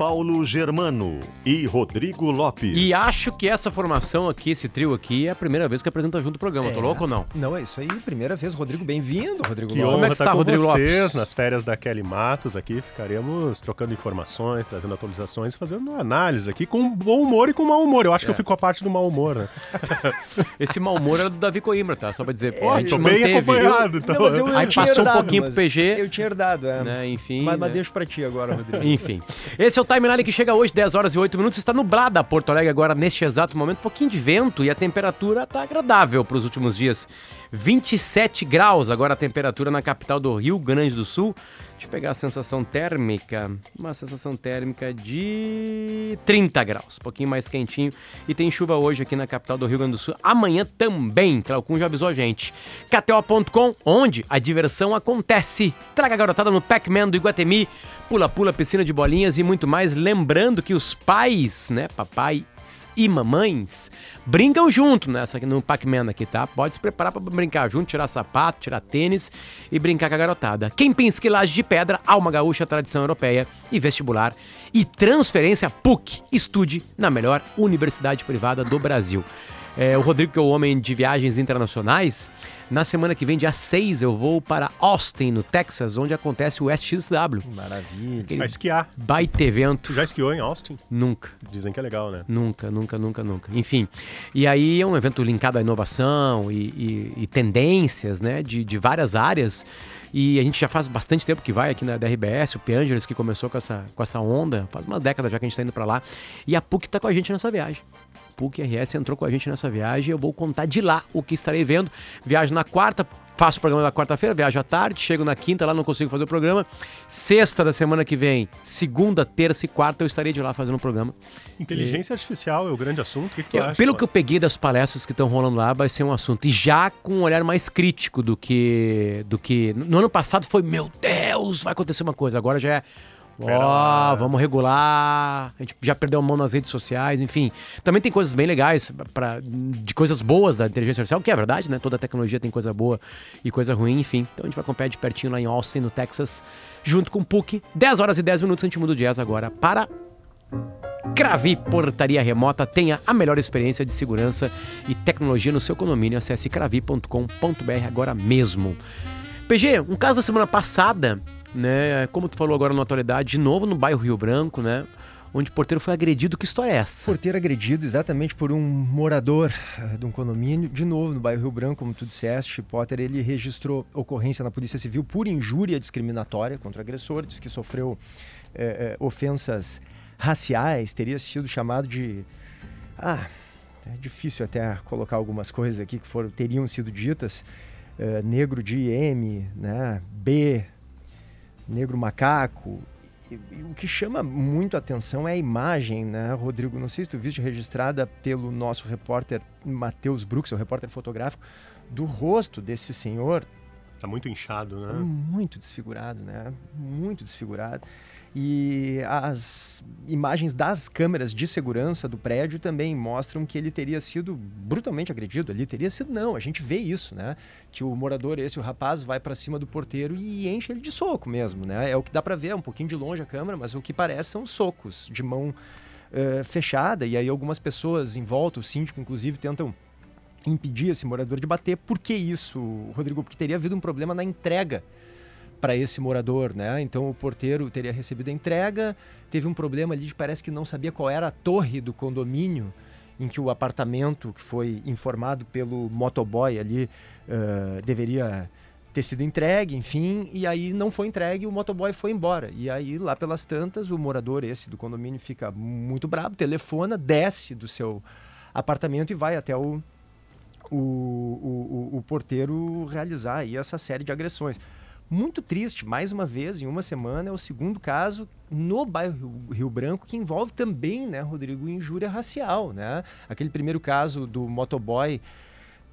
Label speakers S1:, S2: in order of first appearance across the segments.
S1: Paulo Germano e Rodrigo Lopes.
S2: E acho que essa formação aqui, esse trio aqui, é a primeira vez que apresenta junto o programa. É. Tô louco ou não?
S3: Não, é isso aí. Primeira vez. Rodrigo, bem-vindo, Rodrigo
S4: que
S3: Lopes.
S4: Como é que está, Rodrigo vocês, Lopes? Nas férias da Kelly Matos aqui, ficaremos trocando informações, trazendo atualizações, fazendo análise aqui com bom humor e com mau humor. Eu acho é. que eu fico a parte do mau humor, né?
S2: esse mau humor era do Davi Coimbra, tá? Só pra dizer.
S4: Pô, é, tô bem acompanhado.
S2: Então. Não, eu, eu Aí passou herdado, um pouquinho pro PG.
S3: Eu tinha herdado, é.
S2: Né? Enfim.
S3: Mas,
S2: né?
S3: mas deixo pra ti agora, Rodrigo.
S2: Enfim. Esse é o Timeline que chega hoje, 10 horas e 8 minutos. Está nublada Porto Alegre agora, neste exato momento. Um pouquinho de vento e a temperatura está agradável para os últimos dias. 27 graus agora a temperatura na capital do Rio Grande do Sul. Deixa eu pegar a sensação térmica. Uma sensação térmica de 30 graus, um pouquinho mais quentinho. E tem chuva hoje aqui na capital do Rio Grande do Sul. Amanhã também, Claucun já avisou a gente. KTO.com, onde a diversão acontece. Traga a garotada no Pac-Man do Iguatemi. Pula-pula, piscina de bolinhas e muito mais. Lembrando que os pais, né, papai e mamães brincam junto nessa no Pac-Man aqui, tá? Pode se preparar para brincar junto, tirar sapato, tirar tênis e brincar com a garotada. Quem pensa que laje de pedra, alma gaúcha, tradição europeia e vestibular e transferência PUC. Estude na melhor universidade privada do Brasil. É, o Rodrigo, que é o homem de viagens internacionais, na semana que vem, dia 6, eu vou para Austin, no Texas, onde acontece o SXW.
S3: Maravilha.
S4: Vai esquiar.
S2: Baita evento.
S4: Tu já esquiou em Austin?
S2: Nunca.
S4: Dizem que é legal, né?
S2: Nunca, nunca, nunca, nunca. Enfim. E aí é um evento linkado à inovação e, e, e tendências, né, de, de várias áreas. E a gente já faz bastante tempo que vai aqui na DRBS, o P. que começou com essa, com essa onda, faz uma década já que a gente está indo para lá. E a PUC está com a gente nessa viagem. PUC RS entrou com a gente nessa viagem. Eu vou contar de lá o que estarei vendo. Viagem na quarta, faço o programa na quarta-feira, viajo à tarde, chego na quinta, lá não consigo fazer o programa. Sexta da semana que vem, segunda, terça e quarta, eu estarei de lá fazendo o programa.
S4: Inteligência e... artificial é o grande assunto. O que, que
S2: eu,
S4: acha,
S2: Pelo que eu peguei das palestras que estão rolando lá, vai ser um assunto. E já com um olhar mais crítico do que. do que. No ano passado foi, meu Deus, vai acontecer uma coisa. Agora já é Ó, oh, vamos regular. A gente já perdeu a mão nas redes sociais, enfim. Também tem coisas bem legais pra, de coisas boas da inteligência artificial, que é verdade, né? Toda tecnologia tem coisa boa e coisa ruim, enfim. Então a gente vai acompanhar de pertinho lá em Austin, no Texas, junto com o PUC. 10 horas e 10 minutos, a gente muda o jazz agora para Cravi Portaria Remota tenha a melhor experiência de segurança e tecnologia no seu condomínio. Acesse cravi.com.br agora mesmo. PG, um caso da semana passada né? Como tu falou agora na atualidade, de novo no bairro Rio Branco, né? Onde o porteiro foi agredido. Que história é essa?
S3: Porteiro agredido exatamente por um morador uh, de um condomínio, de novo no bairro Rio Branco, como tu disseste, Potter, ele registrou ocorrência na Polícia Civil por injúria discriminatória contra o agressor, diz que sofreu eh, eh, ofensas raciais, teria sido chamado de. Ah, é difícil até colocar algumas coisas aqui que foram, teriam sido ditas. Uh, negro de M, né? B, negro macaco. E, e, o que chama muito atenção é a imagem, né, Rodrigo? Não sei se tu viste registrada pelo nosso repórter Matheus Brooks, o repórter fotográfico, do rosto desse senhor.
S4: Tá muito inchado, né?
S3: Muito desfigurado, né? Muito desfigurado. E as imagens das câmeras de segurança do prédio também mostram que ele teria sido brutalmente agredido ali. Teria sido, não, a gente vê isso, né? Que o morador, esse, o rapaz, vai para cima do porteiro e enche ele de soco mesmo, né? É o que dá para ver, é um pouquinho de longe a câmera, mas o que parece são socos de mão uh, fechada. E aí algumas pessoas em volta, o síndico inclusive, tentam impedir esse morador de bater. Por que isso, Rodrigo? Porque teria havido um problema na entrega para esse morador, né? Então o porteiro teria recebido a entrega, teve um problema ali, parece que não sabia qual era a torre do condomínio em que o apartamento que foi informado pelo motoboy ali uh, deveria ter sido entregue, enfim, e aí não foi entregue, o motoboy foi embora. E aí, lá pelas tantas, o morador esse do condomínio fica muito bravo, telefona, desce do seu apartamento e vai até o, o, o, o porteiro realizar aí essa série de agressões. Muito triste, mais uma vez, em uma semana, é o segundo caso no bairro Rio Branco que envolve também, né, Rodrigo, injúria racial, né? Aquele primeiro caso do motoboy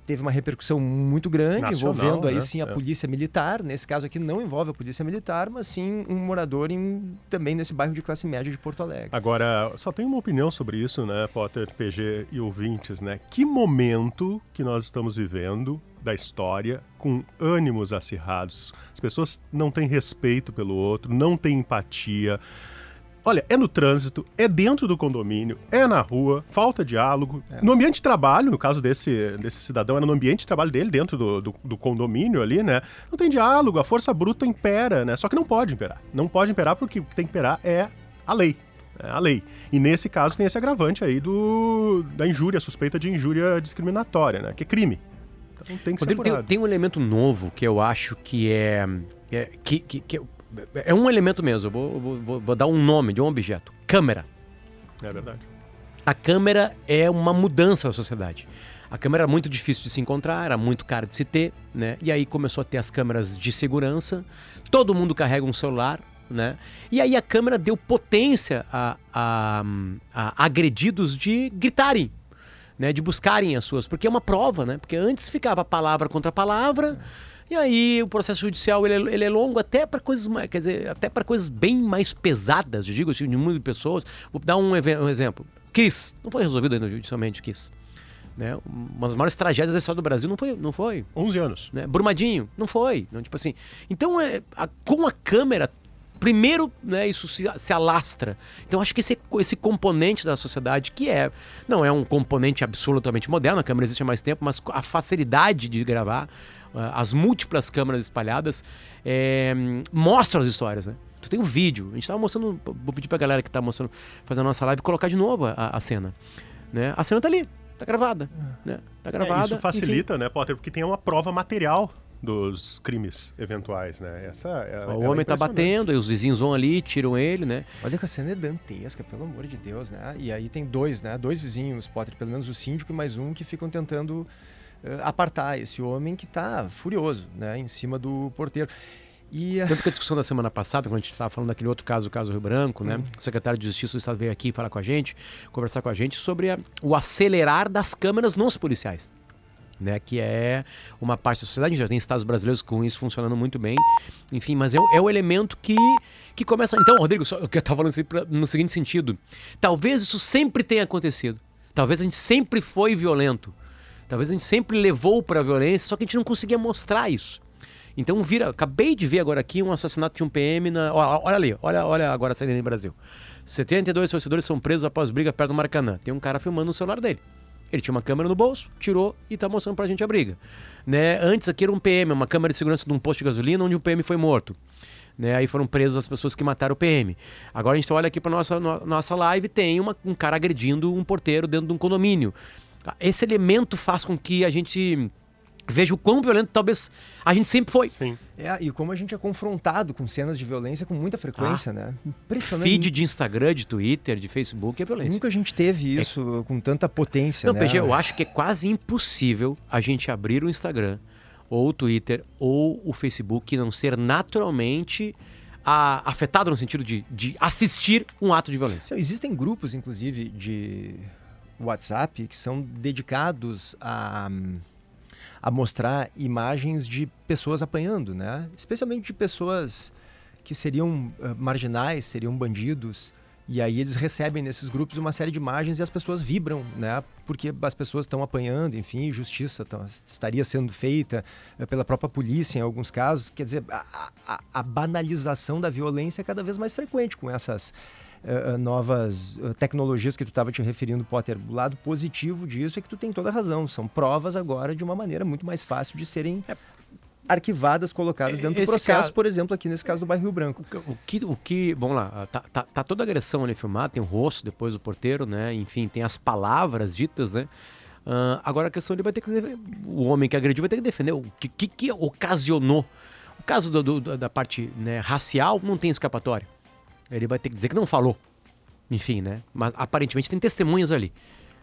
S3: teve uma repercussão muito grande,
S4: Nacional,
S3: envolvendo aí
S4: né?
S3: sim a
S4: É.
S3: polícia militar. Nesse caso aqui não envolve a polícia militar, mas sim um morador em, também nesse bairro de classe média de Porto Alegre.
S4: Agora, só tenho uma opinião sobre isso, né, Potter, PG e ouvintes, né? Que momento que nós estamos vivendo da história com ânimos acirrados. As pessoas não têm respeito pelo outro, não têm empatia. Olha, é no trânsito, é dentro do condomínio, é na rua, falta diálogo. No ambiente de trabalho, no caso desse, desse cidadão, era no ambiente de trabalho dele, dentro do, do, do condomínio ali, né? Não tem diálogo, a força bruta impera, né? Só que não pode imperar. Não pode imperar porque o que tem que imperar é a lei. É a lei. E nesse caso tem esse agravante aí do, da injúria, suspeita de injúria discriminatória, né? Que é crime. Então tem que ser
S2: Rodrigo, tem,
S4: apurado.
S2: tem um elemento novo que eu acho que é. é- que, que, que é um elemento mesmo. Eu vou, vou- vou- vou dar um nome de um objeto: câmera.
S4: É verdade.
S2: A câmera é uma mudança na sociedade. A câmera era muito difícil de se encontrar, era muito cara de se ter, né? E aí começou a ter as câmeras de segurança. Todo mundo carrega um celular, né? E aí a câmera deu potência a, a- a agredidos de gritarem, né? De buscarem as suas, porque é uma prova, né? Porque antes ficava palavra contra palavra. E aí o processo judicial ele é, ele é longo até para coisas, quer dizer, até para coisas bem mais pesadas, eu digo, assim, de de pessoas. Vou dar um, um exemplo. Kiss, não foi resolvido ainda judicialmente Kiss. Né? Uma das maiores tragédias da história do Brasil não foi, não foi
S4: 11 anos.
S2: né? Brumadinho, não foi. Não, tipo assim. Então, é, a- com a câmera, primeiro, né, isso se, se alastra. Então, acho que esse, esse componente da sociedade, que é, não é um componente absolutamente moderno, a câmera existe há mais tempo, mas a facilidade de gravar, ah, as múltiplas câmeras espalhadas, é, mostram as histórias, né? Tu tem um vídeo, a gente tava mostrando, vou pedir pra galera que tá mostrando, fazendo a nossa live, colocar de novo a, a cena. Né? A cena tá ali, tá gravada. Né? Tá
S4: É,
S2: gravada.
S4: isso
S2: enfim.
S4: facilita, né, Potter? Porque tem uma prova material dos crimes eventuais, né? Essa é,
S2: O
S4: é
S2: homem tá
S4: impressionante.
S2: batendo, aí os vizinhos vão ali, tiram ele, né?
S3: Olha que a cena é dantesca, pelo amor de Deus, né? E aí tem dois, né? Dois vizinhos, Potter, pelo menos o síndico e mais um, que ficam tentando eh, apartar esse homem que tá furioso, né? Em cima do porteiro. E eh,
S2: Tanto que a discussão da semana passada, quando a gente estava falando daquele outro caso, o caso Rio Branco, né? O secretário de Justiça do Estado veio aqui falar com a gente, conversar com a gente sobre a- o acelerar das câmeras nos policiais. Né, que é uma parte da sociedade, já tem estados brasileiros com isso funcionando muito bem. Enfim, mas é, é o elemento que, que começa. Então, Rodrigo, só, eu estava falando no seguinte sentido: talvez isso sempre tenha acontecido. Talvez a gente sempre foi violento. Talvez a gente sempre levou para a violência, só que a gente não conseguia mostrar isso. Então vira, acabei de ver agora aqui um assassinato de um PM na, ó, olha ali, olha, olha agora a CNN Brasil. 72 torcedores são presos após briga perto do Maracanã. Tem um cara filmando no celular dele. Ele tinha uma câmera no bolso, tirou e tá mostrando pra gente a briga. Né? Antes aqui era um PM, uma câmera de segurança de um posto de gasolina onde um PM foi morto. Né? Aí foram presos as pessoas que mataram o PM. Agora a gente olha aqui pra nossa, no- nossa live, tem uma- um cara agredindo um porteiro dentro de um condomínio. Esse elemento faz com que a gente veja o quão violento talvez a gente sempre foi.
S4: Sim.
S3: é, e como a gente é confrontado com cenas de violência com muita frequência, né? Impressionante.
S2: Feed de Instagram, de Twitter, de Facebook é violência.
S3: Nunca a gente teve isso com tanta potência,
S2: Não,
S3: né?
S2: PG, eu acho que é quase impossível a gente abrir o Instagram, ou o Twitter, ou o Facebook e não ser naturalmente a- afetado no sentido de, de assistir um ato de violência.
S3: Então, Existem grupos, inclusive, de WhatsApp que são dedicados a, a mostrar imagens de pessoas apanhando, né? Especialmente de pessoas que seriam eh, marginais, seriam bandidos. E aí eles recebem nesses grupos uma série de imagens e as pessoas vibram, né? Porque as pessoas estão apanhando, enfim, justiça tá- estaria sendo feita eh, pela própria polícia em alguns casos. Quer dizer, a, a- a banalização da violência é cada vez mais frequente com essas eh, eh, novas eh, tecnologias que tu estava te referindo, Potter. O lado positivo disso é que tu tem toda a razão. São provas agora de uma maneira muito mais fácil de serem arquivadas, colocadas dentro do
S2: Esse
S3: processo,
S2: caso-
S3: por exemplo, aqui nesse caso do bairro Rio Branco.
S2: O que, o que vamos lá, tá, tá, tá toda a agressão ali filmada, tem o rosto depois do porteiro, né? Enfim, tem as palavras ditas, né? Ah, agora a questão ele vai ter que o homem que agrediu vai ter que defender o que, que, que ocasionou. O caso do- do- da parte né, racial não tem escapatória. Ele vai ter que dizer que não falou. Enfim, né? Mas aparentemente tem testemunhas ali.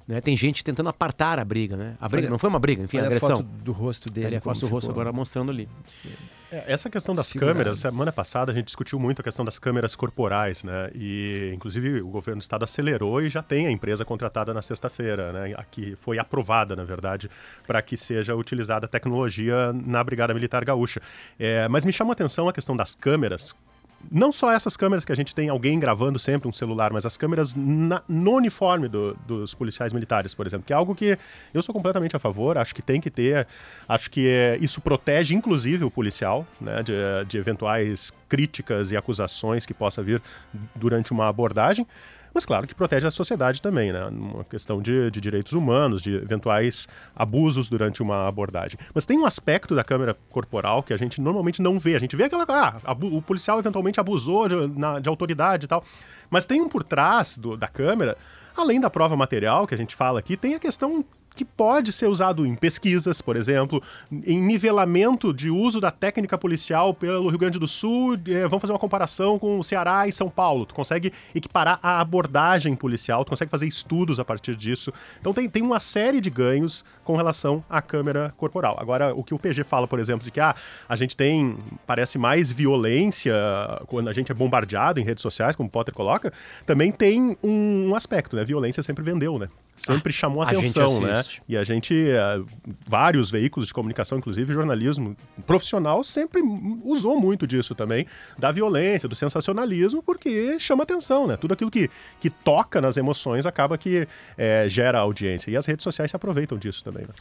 S2: Né? Tem gente tentando apartar a briga, né? A briga
S3: Olha-
S2: não foi uma briga, enfim, a
S3: Olha a
S2: agressão.
S3: foto do rosto dele.
S2: Ele é a foto do rosto agora mostrando ali.
S4: É, Essa questão das
S3: Segurado.
S4: câmeras, semana passada a gente discutiu muito a questão das câmeras corporais, né? E inclusive o governo do estado acelerou e já tem a empresa contratada na sexta-feira, né? Aqui foi aprovada, na verdade, para que seja utilizada a tecnologia na Brigada Militar Gaúcha. É, mas me chama a atenção a questão das câmeras. Não só essas câmeras que a gente tem alguém gravando sempre um celular, mas as câmeras na- no uniforme do- dos policiais militares, por exemplo, que é algo que eu sou completamente a favor, acho que tem que ter, acho que é, isso protege inclusive o policial, né, de, de eventuais críticas e acusações que possa vir durante uma abordagem. Mas claro que protege a sociedade também, né? Uma questão de, de direitos humanos, de eventuais abusos durante uma abordagem. Mas tem um aspecto da câmera corporal que a gente normalmente não vê. A gente vê aquela. Ah, o policial eventualmente abusou de, na- de autoridade e tal. Mas tem um por trás do- da câmera, além da prova material que a gente fala aqui, tem a questão que pode ser usado em pesquisas, por exemplo, em nivelamento de uso da técnica policial pelo Rio Grande do Sul. eh, vamos fazer uma comparação com o Ceará e São Paulo. Tu consegue equiparar a abordagem policial, tu consegue fazer estudos a partir disso. Então tem, tem uma série de ganhos com relação à câmera corporal. Agora, o que o PG fala, por exemplo, de que ah, a gente tem, parece mais violência quando a gente é bombardeado em redes sociais, como o Potter coloca, também tem um aspecto, né? Violência sempre vendeu, né? Sempre chamou
S2: a
S4: atenção, né? E a gente, eh, vários veículos de comunicação, inclusive jornalismo profissional, sempre usou muito disso também, da violência, do sensacionalismo, porque chama atenção, né? Tudo aquilo que, que toca nas emoções acaba que eh, gera audiência. E as redes sociais se aproveitam disso também, né?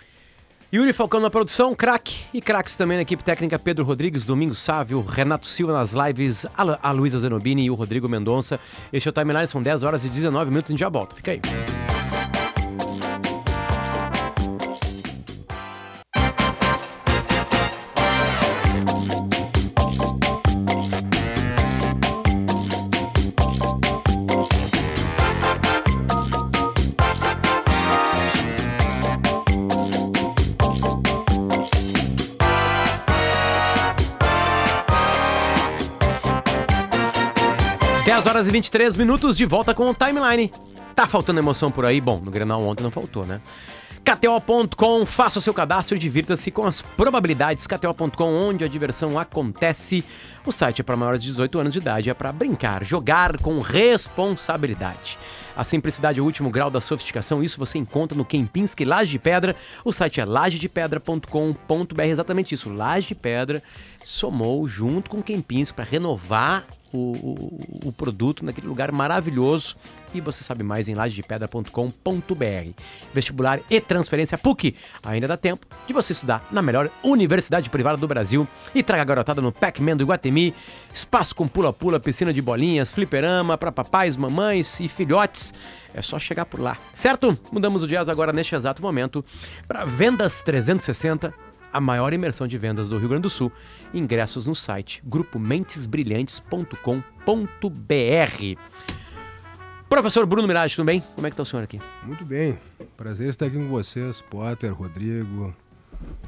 S2: Yuri Falcão na produção, craque. E craques também na equipe técnica Pedro Rodrigues, Domingos Sávio, Renato Silva nas lives, a Luísa Zenobini e o Rodrigo Mendonça. Este é o Timeline, são 10 horas e 19 minutos, a gente já volta. Fica aí. Horas e 23 minutos de volta com o Timeline. Tá faltando emoção por aí? Bom, no Grenal ontem não faltou, né? KTO.com, faça o seu cadastro e divirta-se com as probabilidades. KTO.com, onde a diversão acontece. O site é para maiores de 18 anos de idade, é para brincar, jogar com responsabilidade. A simplicidade é o último grau da sofisticação, isso você encontra no Kempinski Laje de Pedra. O site é lajedepedra.com.br, exatamente isso. Laje de Pedra somou junto com Kempinski para renovar o, o- produto naquele lugar maravilhoso. E você sabe mais em lajedepedra.com.br. Vestibular e transferência PUC. Ainda dá tempo de você estudar na melhor universidade privada do Brasil e traga a garotada no Pac-Man do Iguatemi. Espaço com pula-pula, piscina de bolinhas, fliperama para papais, mamães e filhotes. É só chegar por lá, certo? Mudamos o jazz agora neste exato momento para Vendas 360 a maior imersão de vendas do Rio Grande do Sul. Ingressos no site grupomentesbrilhantes.com.br. Professor Bruno Mirage, tudo bem? Como é que tá o senhor aqui?
S5: Muito bem. Prazer estar aqui com vocês, Potter, Rodrigo,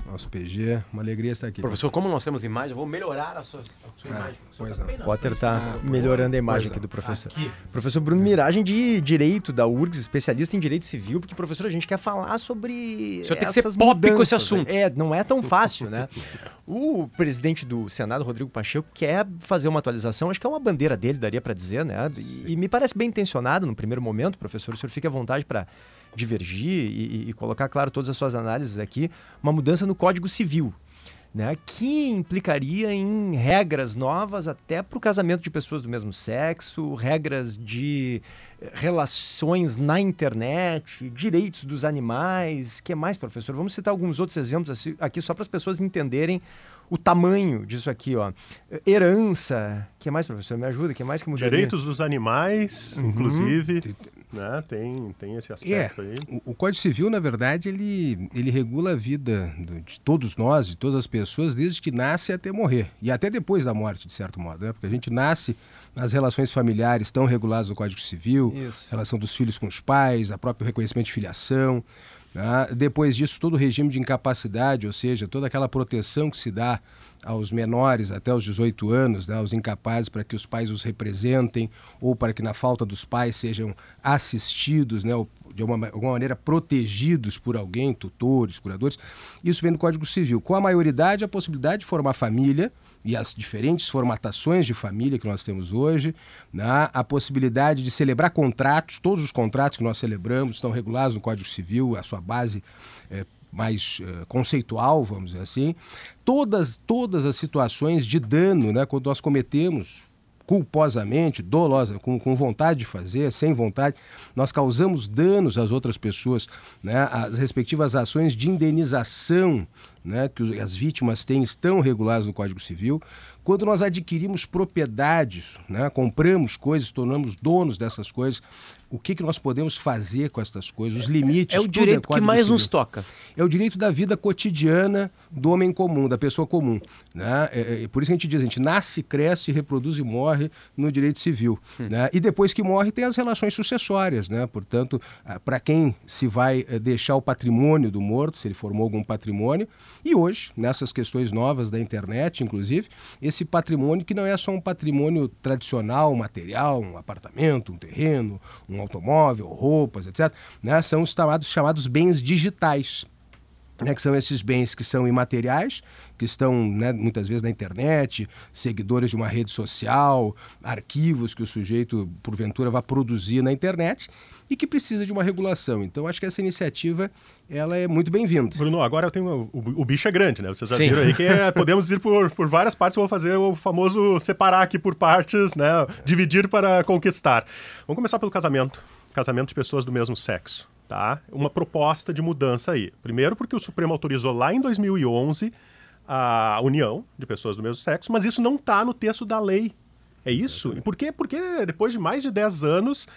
S5: nosso PG. Uma alegria estar aqui.
S2: Professor, como nós temos imagem, eu vou melhorar a sua, a sua imagem. O senhor
S5: pois
S2: tá
S5: não.
S2: não?
S3: Potter tá
S5: Ah,
S3: melhorando a imagem aqui
S5: não.
S3: do professor.
S2: Aqui.
S3: Professor Bruno Miragem de Direito da URGS, especialista em Direito Civil, porque, professor, a gente quer falar sobre.
S2: O senhor tem que ser
S3: essas
S2: pop com esse
S3: mudanças,
S2: assunto.
S3: né? É, não é tão fácil, né? O presidente do Senado, Rodrigo Pacheco, quer fazer uma atualização, acho que é uma bandeira dele, daria para dizer, né? E, e me parece bem intencionado no primeiro momento, professor. O senhor fique à vontade para divergir e, e- colocar, claro, todas as suas análises aqui. Uma mudança no Código Civil né, que implicaria em regras novas até para o casamento de pessoas do mesmo sexo, regras de eh, relações na internet, direitos dos animais. que mais, professor? Vamos citar alguns outros exemplos assim- aqui só para as pessoas entenderem o tamanho disso aqui, ó. Herança, que mais, professor? Me ajuda, que mais que mudaria?
S4: Direitos dos animais, inclusive, né? Tem, tem esse
S5: É,
S4: aspecto aí.
S5: o, o Código Civil, na verdade, ele, ele regula a vida do- de todos nós, de todas as pessoas, desde que nasce até morrer. E até depois da morte, de certo modo. Né? Porque a gente nasce, as relações familiares estão reguladas no Código Civil,
S3: Isso.
S5: relação dos filhos com os pais, a próprio reconhecimento de filiação. Né? Depois disso, todo o regime de incapacidade, ou seja, toda aquela proteção que se dá aos menores até os 18 anos, né, aos incapazes, para que os pais os representem ou para que, na falta dos pais, sejam assistidos, né, ou de alguma, alguma maneira protegidos por alguém, tutores, curadores, isso vem do Código Civil. Com a maioridade, a possibilidade de formar família e as diferentes formatações de família que nós temos hoje, né? a possibilidade de celebrar contratos, todos os contratos que nós celebramos estão regulados no Código Civil, a sua base é, mais uh, conceitual, vamos dizer assim, todas, todas as situações de dano, né, quando nós cometemos culposamente, dolosa, com, com vontade de fazer, sem vontade, nós causamos danos às outras pessoas, né, as respectivas ações de indenização né, que as vítimas têm estão reguladas no Código Civil. Quando nós adquirimos propriedades, né, compramos coisas, tornamos donos dessas coisas, o que, que nós podemos fazer com essas coisas, os limites.
S2: É o direito é que mais nos toca.
S5: É o direito da vida cotidiana do homem comum, da pessoa comum. Né? É, é, por isso que a gente diz, a gente nasce, cresce, reproduz e morre no direito civil. Hum. Né? E depois que morre tem as relações sucessórias. Né? Portanto, para quem se vai eh, deixar o patrimônio do morto, se ele formou algum patrimônio, e hoje, nessas questões novas da internet, inclusive, esse patrimônio que não é só um patrimônio tradicional, material, um apartamento, um terreno, um automóvel, roupas, etc., né, são os chamados, chamados bens digitais. Né, que são esses bens que são imateriais, que estão né, muitas vezes na internet, seguidores de uma rede social, arquivos que o sujeito, porventura, vai produzir na internet, e que precisa de uma regulação. Então, acho que essa iniciativa ela é muito bem-vinda.
S4: Bruno, agora eu tenho o, o, bicho é grande, né? Vocês já Sim. viram aí que é, podemos ir por, por várias partes. Vou fazer o famoso separar aqui por partes, né? Dividir para conquistar. Vamos começar pelo casamento. Casamento de pessoas do mesmo sexo, tá? Uma proposta de mudança aí. Primeiro, porque o Supremo autorizou lá em 2011 a união de pessoas do mesmo sexo, mas isso não está no texto da lei. É isso? E por quê? Porque depois de mais de 10 anos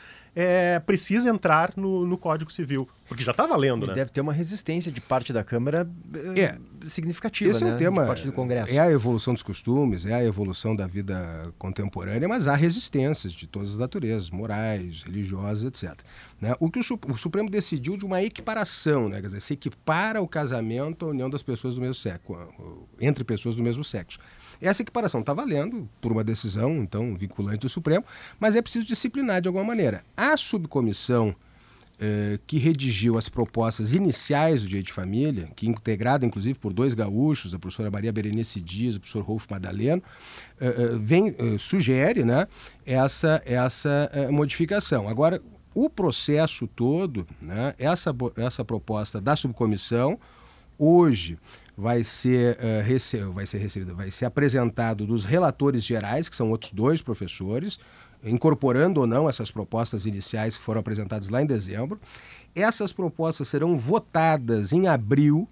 S4: é, precisa entrar no, no, Código Civil. Porque já está valendo, e né?
S3: Deve ter uma resistência de parte da Câmara é, é significativa,
S5: Esse
S3: né?
S5: é um tema,
S3: de parte do Congresso.
S5: É a evolução dos costumes, é a evolução da vida contemporânea, mas há resistências de todas as naturezas, morais, religiosas, etc. Né? O que o, o, Supremo decidiu de uma equiparação, né? quer dizer, se equipara o casamento à união das pessoas do mesmo sexo, entre pessoas do mesmo sexo. Essa equiparação está valendo por uma decisão, então, vinculante do Supremo, mas é preciso disciplinar de alguma maneira. A subcomissão eh, que redigiu as propostas iniciais do Direito de Família, que integrada inclusive por dois gaúchos, a professora Maria Berenice Dias o professor Rolf Madaleno, eh, eh, vem, sugere né, essa, essa modificação. Agora, o processo todo, né, essa, essa proposta da subcomissão, hoje vai ser, uh, rece vai ser recebida, vai ser apresentado dos relatores gerais, que são outros dois professores, incorporando ou não essas propostas iniciais que foram apresentadas lá em dezembro. Essas propostas serão votadas em abril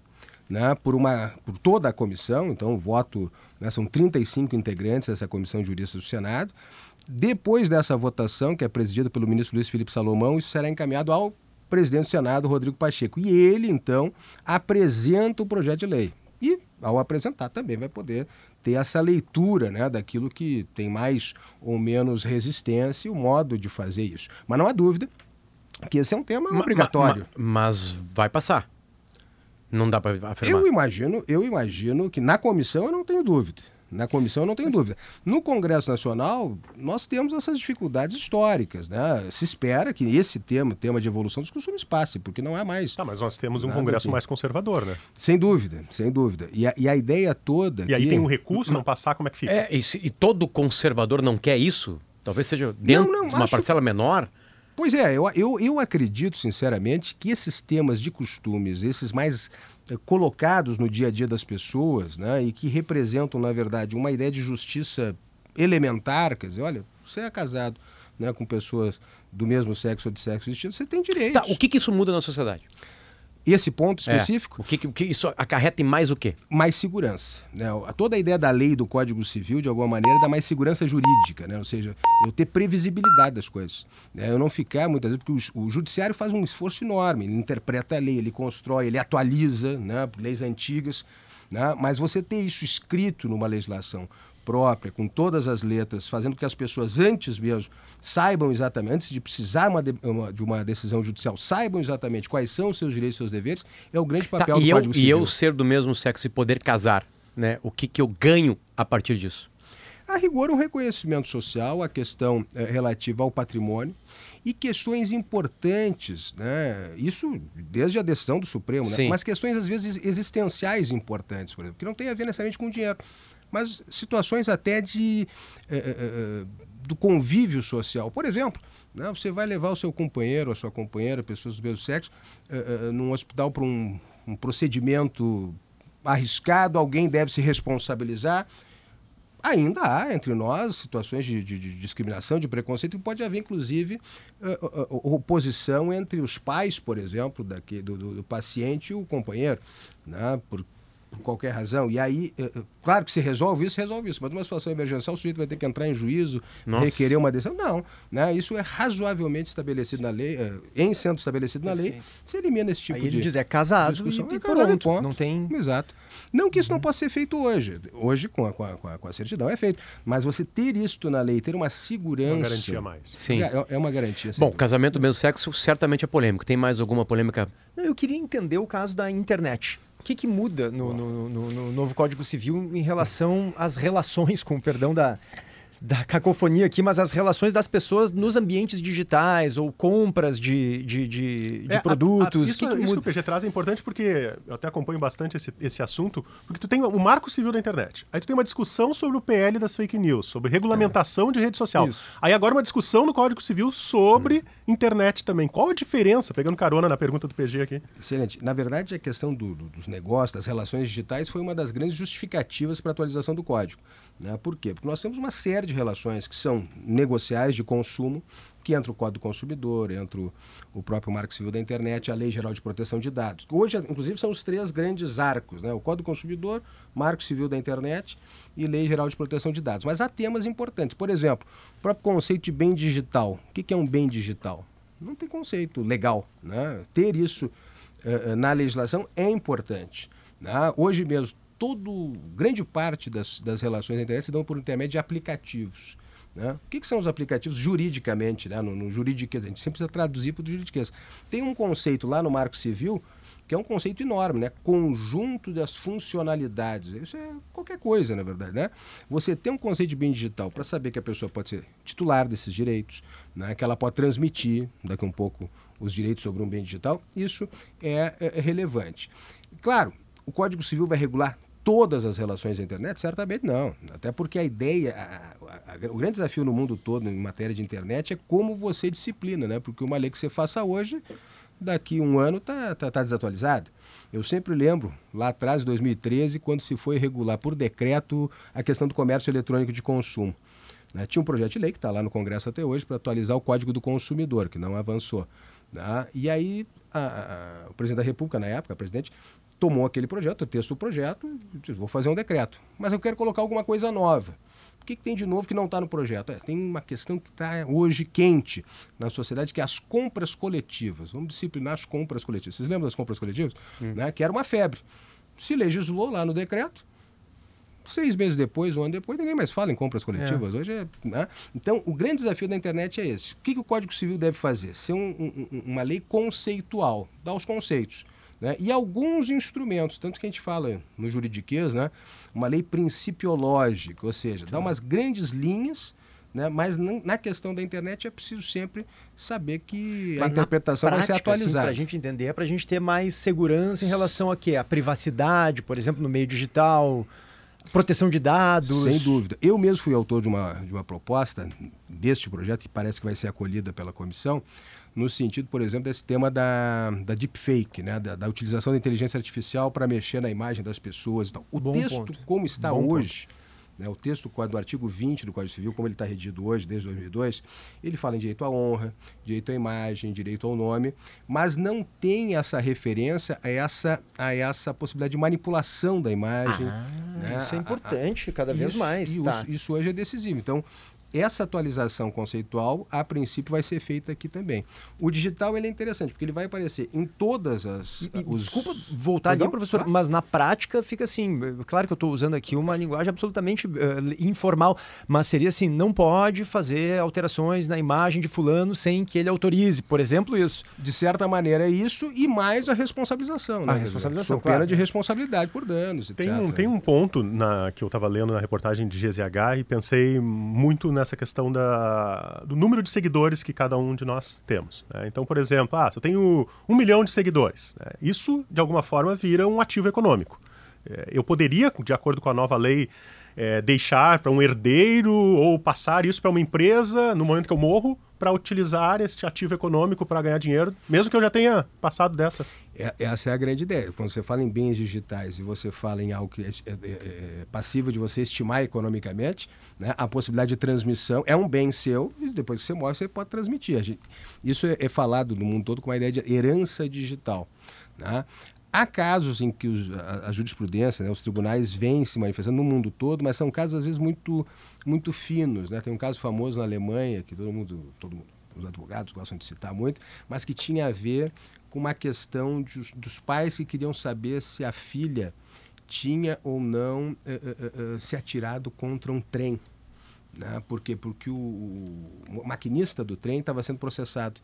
S5: né, por, uma, por toda a comissão, então voto, né, são 35 integrantes dessa comissão de juristas do Senado. Depois dessa votação, que é presidida pelo ministro Luiz Felipe Salomão, isso será encaminhado ao presidente do Senado, Rodrigo Pacheco. E ele, então, apresenta o projeto de lei. E, ao apresentar, também vai poder ter essa leitura né, daquilo que tem mais ou menos resistência e o modo de fazer isso. Mas não há dúvida que esse é um tema ma, obrigatório.
S2: Ma, ma, mas vai passar. Não dá para afirmar.
S5: Eu imagino, eu imagino que na comissão eu não tenho dúvida. Na comissão, não tenho dúvida. No Congresso Nacional, nós temos essas dificuldades históricas. Né? Se espera que esse tema, tema de evolução dos costumes, passe, porque não é mais.
S4: Tá, mas nós temos um Congresso mais conservador, né?
S5: Sem dúvida, sem dúvida. E a, e a ideia toda.
S4: E aí tem um recurso, não passar, como é que fica?
S2: É, e, se, e todo conservador não quer isso? Talvez seja dentro não, não, de uma acho... parcela menor?
S5: Pois é, eu, eu, eu acredito, sinceramente, que esses temas de costumes, esses mais colocados no dia a dia das pessoas, né, e que representam, na verdade, uma ideia de justiça elementar, quer dizer, olha, você é casado né, com pessoas do mesmo sexo ou de sexo distinto, você tem direitos.
S2: Tá, o que, que isso muda na sociedade?
S5: Esse ponto é. específico.
S2: É. O, que, o que isso acarreta em mais o quê?
S5: Mais segurança. Né? Toda a ideia da lei do Código Civil, de alguma maneira, dá mais segurança jurídica, né? ou seja, eu ter previsibilidade das coisas. Né? Eu não ficar, muitas vezes, porque o, o, judiciário faz um esforço enorme, ele interpreta a lei, ele constrói, ele atualiza né? leis antigas, né? mas você ter isso escrito numa legislação própria, com todas as letras, fazendo com que as pessoas antes mesmo saibam exatamente, antes de precisar uma de, uma, de uma decisão judicial, saibam exatamente quais são os seus direitos e seus deveres, é o grande tá, papel tá,
S2: do
S5: e Código
S2: eu, Civil. E eu ser do mesmo sexo e poder casar, né? O que, que eu ganho a partir disso?
S5: a rigor, um reconhecimento social, a questão eh, relativa ao patrimônio e questões importantes, né? Isso desde a decisão do Supremo, né? Mas questões às vezes existenciais importantes, por exemplo, que não tem a ver necessariamente com dinheiro, mas situações até de eh, do convívio social. Por exemplo, né? você vai levar o seu companheiro, a sua companheira, pessoas do mesmo sexo, num hospital para um, um procedimento arriscado, alguém deve se responsabilizar. Ainda há entre nós situações de, de- de discriminação, de preconceito, e pode haver, inclusive, oposição entre os pais, por exemplo, daqui, do, do- do paciente e o companheiro, né? por, por qualquer razão. E aí, eh, eh, claro que se resolve isso, resolve isso, mas numa situação emergencial o sujeito vai ter que entrar em juízo,
S2: Nossa.
S5: requerer uma decisão. Não, né? isso é razoavelmente estabelecido na lei, eh, em sendo estabelecido na lei, se elimina esse tipo
S3: Aí ele
S5: de
S3: diz, é casado
S5: discussão.
S3: e,
S5: É casado e
S3: pronto.
S5: ponto.
S3: Não tem...
S5: Exato. Não que isso não possa ser feito hoje. Hoje, com a, com a, com a- certidão, é feito. Mas você ter isto na lei, ter uma segurança.
S4: Uma garantia mais.
S2: Sim.
S5: É, é uma garantia.
S2: Bom,
S5: dúvida.
S2: casamento do mesmo sexo certamente é polêmico. Tem mais alguma polêmica?
S3: Não, Eu queria entender o caso da internet. O que, que muda no, no- no- no novo Código Civil em relação às relações, com o perdão da, da cacofonia aqui, mas as relações das pessoas nos ambientes digitais ou compras de, de, de, de
S4: É, a-
S3: produtos?
S4: a-
S3: O
S4: isso,
S3: que que
S4: isso que o PG traz é importante porque eu até acompanho bastante esse, esse assunto, porque tu tem o marco civil da internet. Aí tu tem uma discussão sobre o PL das fake news, sobre regulamentação de rede social.
S3: Isso.
S4: Aí agora uma discussão no Código Civil sobre internet também. Qual a diferença, pegando carona na pergunta do PG aqui?
S5: Excelente. Na verdade, a questão do- do- dos negócios, das relações digitais, foi uma das grandes justificativas para a atualização do código. Né? Por quê? Porque nós temos uma série de relações que são negociais de consumo, que entra o Código do Consumidor, entra o, próprio Marco Civil da Internet, a Lei Geral de Proteção de Dados. Hoje, inclusive, são os três grandes arcos, né? o Código do Consumidor, Marco Civil da Internet e Lei Geral de Proteção de Dados. Mas há temas importantes. Por exemplo, o próprio conceito de bem digital. O que é um bem digital? Não tem conceito legal. Né? Ter isso eh, na legislação é importante. né? Hoje mesmo, todo, grande parte das, das relações na internet se dão por intermédio de aplicativos. né? O que, que são os aplicativos juridicamente, né? no, no juridiquês? A gente sempre precisa traduzir para o juridiquês. Tem um conceito lá no Marco Civil que é um conceito enorme, né? Conjunto das funcionalidades. Isso é qualquer coisa, na verdade, né? Você tem um conceito de bem digital para saber que a pessoa pode ser titular desses direitos, né? Que ela pode transmitir daqui um pouco os direitos sobre um bem digital. Isso é, é- é relevante. Claro, o Código Civil vai regular todas as relações da internet? Certamente não. Até porque a ideia, a- a- a- o grande desafio no mundo todo em matéria de internet é como você disciplina, né? Porque uma lei que você faça hoje, daqui um ano está tá, tá desatualizada. Eu sempre lembro, lá atrás, em 2013, quando se foi regular por decreto a questão do comércio eletrônico de consumo. né? Tinha um projeto de lei que está lá no Congresso até hoje para atualizar o Código do Consumidor, que não avançou. né? E aí a- a- o presidente da República, na época, presidente, tomou aquele projeto, o texto do projeto, disse, vou fazer um decreto. Mas eu quero colocar alguma coisa nova. O que, que tem de novo que não está no projeto? É, tem uma questão que está hoje quente na sociedade, que é as compras coletivas. Vamos disciplinar as compras coletivas. Vocês lembram das compras coletivas? Né? Que era uma febre. Se legislou lá no decreto, seis meses depois, um ano depois, ninguém mais fala em compras coletivas. Hoje é, né? Então, o grande desafio da internet é esse. O que, que o Código Civil deve fazer? Ser um- um- uma lei conceitual, dar os conceitos. Né? E alguns instrumentos, tanto que a gente fala no juridiquês, né? uma lei principiológica, ou seja, dar umas grandes linhas, né? mas na questão da internet é preciso sempre saber que a
S3: Mas na
S5: interpretação vai ser
S3: prática, assim,
S5: atualizada.
S3: Para a gente entender, é para a gente ter mais segurança em relação a quê? A privacidade, por exemplo, no meio digital, proteção de dados.
S5: Sem dúvida. Eu mesmo fui autor de uma, de uma proposta deste projeto, que parece que vai ser acolhida pela comissão, no sentido, por exemplo, desse tema da, da deepfake, né? da, da utilização da inteligência artificial para mexer na imagem das pessoas. e tal. O
S3: Bom
S5: texto,
S3: ponto.
S5: como está
S3: Bom
S5: hoje, né? o texto do artigo 20 do Código Civil, como ele está redigido hoje, desde 2002, ele fala em direito à honra, direito à imagem, direito ao nome, mas não tem essa referência a essa, a essa possibilidade de manipulação da imagem. né?
S3: Isso é
S5: A- a-
S3: importante, cada vez
S5: isso,
S3: mais. tá.
S5: isso, isso hoje é decisivo. Então, essa atualização conceitual, a princípio, vai ser feita aqui também. O digital ele é interessante, porque ele vai aparecer em todas as.
S3: E,
S5: os...
S3: Desculpa voltar ali, professor,
S5: Claro.
S3: mas na prática fica assim. Claro que eu estou usando aqui uma linguagem absolutamente eh, informal, mas seria assim: não pode fazer alterações na imagem de Fulano sem que ele autorize, por exemplo, isso.
S5: De certa maneira é isso e mais a responsabilização. Né?
S3: A
S5: dizer,
S3: responsabilização,
S5: sob pena
S3: claro.
S5: de responsabilidade por danos.
S4: Tem
S5: etc.
S4: um, tem um ponto na, que eu estava lendo na reportagem de GZH e pensei muito nessa questão da, do número de seguidores que cada um de nós temos. né? Então, por exemplo, ah, se eu tenho um milhão de seguidores, né? isso de alguma forma vira um ativo econômico. É, eu poderia, de acordo com a nova lei, é, deixar para um herdeiro ou passar isso para uma empresa no momento que eu morro para utilizar este ativo econômico para ganhar dinheiro, mesmo que eu já tenha passado dessa.
S5: É- essa é a grande ideia. Quando você fala em bens digitais e você fala em algo que é, é- é- é de você estimar economicamente, né, a possibilidade de transmissão é um bem seu e depois que você morre você pode transmitir. Gente- isso é, é falado no mundo todo com a ideia de herança digital. né? Há casos em que os- a, a jurisprudência, né, os tribunais vêm se manifestando no mundo todo, mas são casos às vezes muito, muito finos. Né? Tem um caso famoso na Alemanha que todo mundo, todo mundo, os advogados gostam de citar muito, mas que tinha a ver com uma questão de os- dos pais que queriam saber se a filha tinha ou não eh, eh, eh, se atirado contra um trem. Né? Por quê? Porque o, o maquinista do trem estava sendo processado.